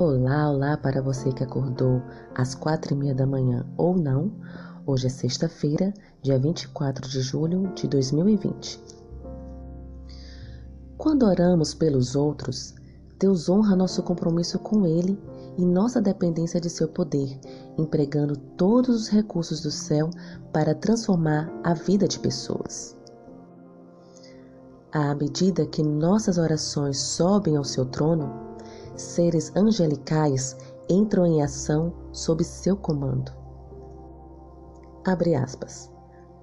Olá, olá para você que acordou às quatro e meia da manhã ou não. Hoje é sexta-feira, dia 24 de julho de 2020. Quando oramos pelos outros, Deus honra nosso compromisso com Ele e nossa dependência de seu poder, empregando todos os recursos do céu para transformar a vida de pessoas. À medida que nossas orações sobem ao seu trono, seres angelicais entram em ação sob seu comando. Abre aspas.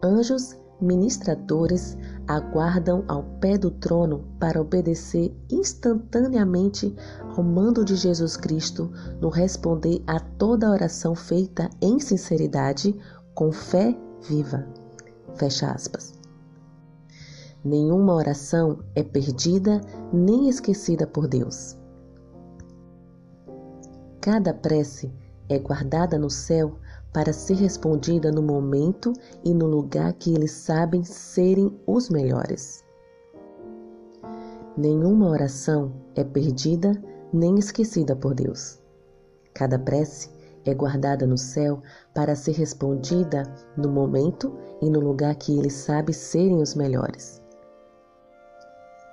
Anjos ministradores aguardam ao pé do trono para obedecer instantaneamente ao mando de Jesus Cristo no responder a toda oração feita em sinceridade, com fé viva. Fecha aspas. Nenhuma oração é perdida nem esquecida por Deus. Cada prece é guardada no céu para ser respondida no momento e no lugar que eles sabem serem os melhores. Nenhuma oração é perdida nem esquecida por Deus. Cada prece é guardada no céu para ser respondida no momento e no lugar que ele sabe serem os melhores.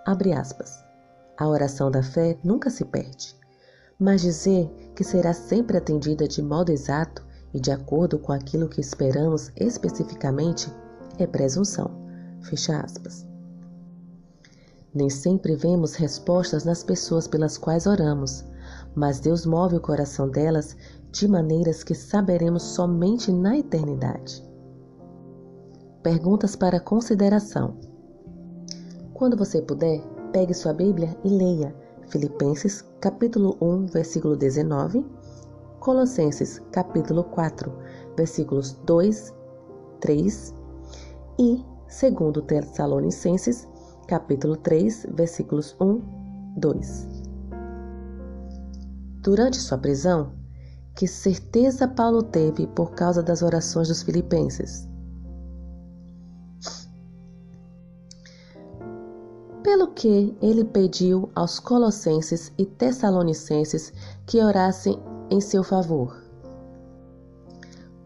Abre aspas. A oração da fé nunca se perde mas dizer que será sempre atendida de modo exato e de acordo com aquilo que esperamos especificamente é presunção. Fecha aspas. Nem sempre vemos respostas nas pessoas pelas quais oramos, mas Deus move o coração delas de maneiras que saberemos somente na eternidade. Perguntas para consideração. Quando você puder, pegue sua Bíblia e leia Filipenses capítulo 1, versículo 19, Colossenses capítulo 4, versículos 2, 3 e 2 Tessalonicenses capítulo 3, versículos 1, 2. Durante sua prisão, que certeza Paulo teve por causa das orações dos filipenses? Que ele pediu aos Colossenses e Tessalonicenses que orassem em seu favor.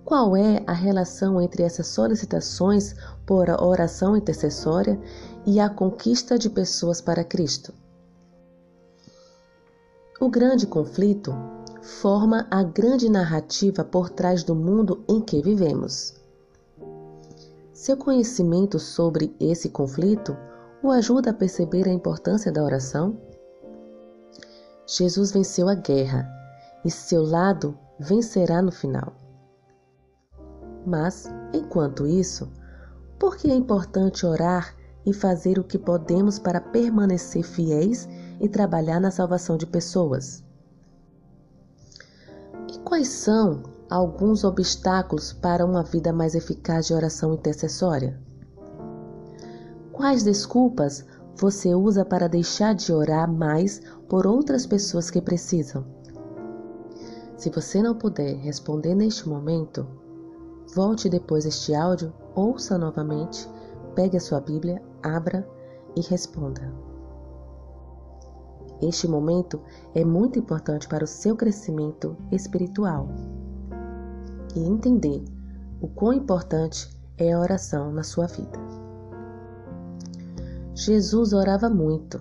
Qual é a relação entre essas solicitações por oração intercessória e a conquista de pessoas para Cristo? O grande conflito forma a grande narrativa por trás do mundo em que vivemos. Seu conhecimento sobre esse conflito o ajuda a perceber a importância da oração? Jesus venceu a guerra e seu lado vencerá no final. Mas, enquanto isso, por que é importante orar e fazer o que podemos para permanecer fiéis e trabalhar na salvação de pessoas? E quais são alguns obstáculos para uma vida mais eficaz de oração intercessória? Quais desculpas você usa para deixar de orar mais por outras pessoas que precisam? Se você não puder responder neste momento, volte depois este áudio, ouça novamente, pegue a sua Bíblia, abra e responda. Este momento é muito importante para o seu crescimento espiritual e entender o quão importante é a oração na sua vida. Jesus orava muito,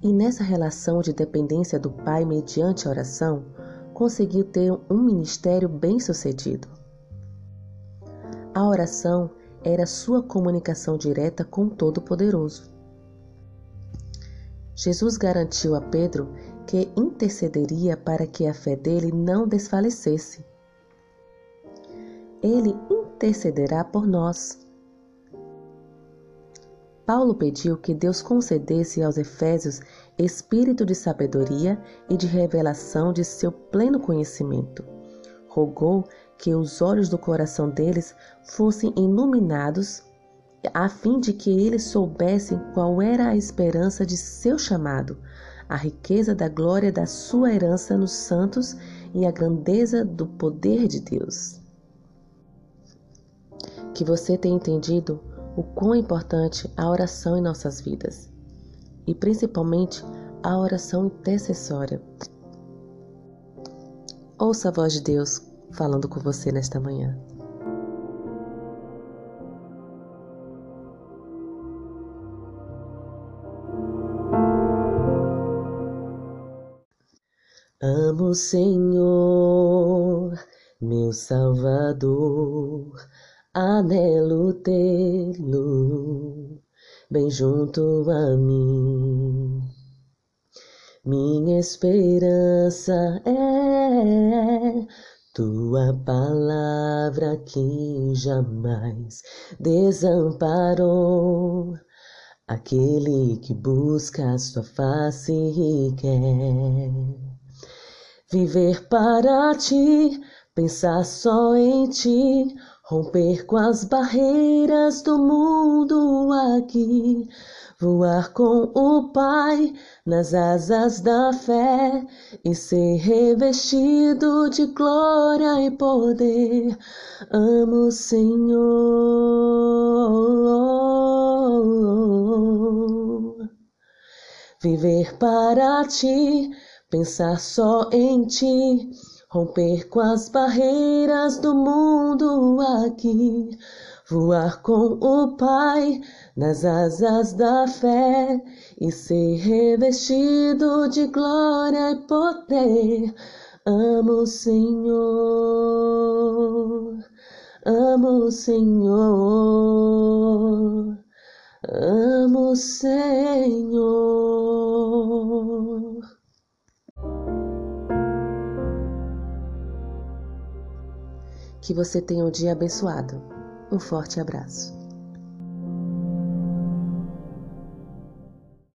e nessa relação de dependência do Pai mediante a oração, conseguiu ter um ministério bem-sucedido. A oração era sua comunicação direta com o Todo-Poderoso. Jesus garantiu a Pedro que intercederia para que a fé dele não desfalecesse. Ele intercederá por nós Paulo pediu que Deus concedesse aos Efésios espírito de sabedoria e de revelação de seu pleno conhecimento. Rogou que os olhos do coração deles fossem iluminados, a fim de que eles soubessem qual era a esperança de seu chamado, a riqueza da glória da sua herança nos santos e a grandeza do poder de Deus. Que você tenha entendido o quão importante a oração em nossas vidas e principalmente a oração intercessória. Ouça a voz de Deus falando com você nesta manhã. Amo o Senhor, meu Salvador, anelo tê-lo bem junto a mim. Minha esperança é tua palavra que jamais desamparou aquele que busca a sua face e quer viver para ti, pensar só em ti, romper com as barreiras do mundo aqui, voar com o Pai nas asas da fé e ser revestido de glória e poder. Amo o Senhor. Viver para ti, pensar só em ti romper com as barreiras do mundo aqui, voar com o Pai nas asas da fé e ser revestido de glória e poder. Amo o Senhor, amo o Senhor, amo o Senhor. Que você tenha um dia abençoado. Um forte abraço.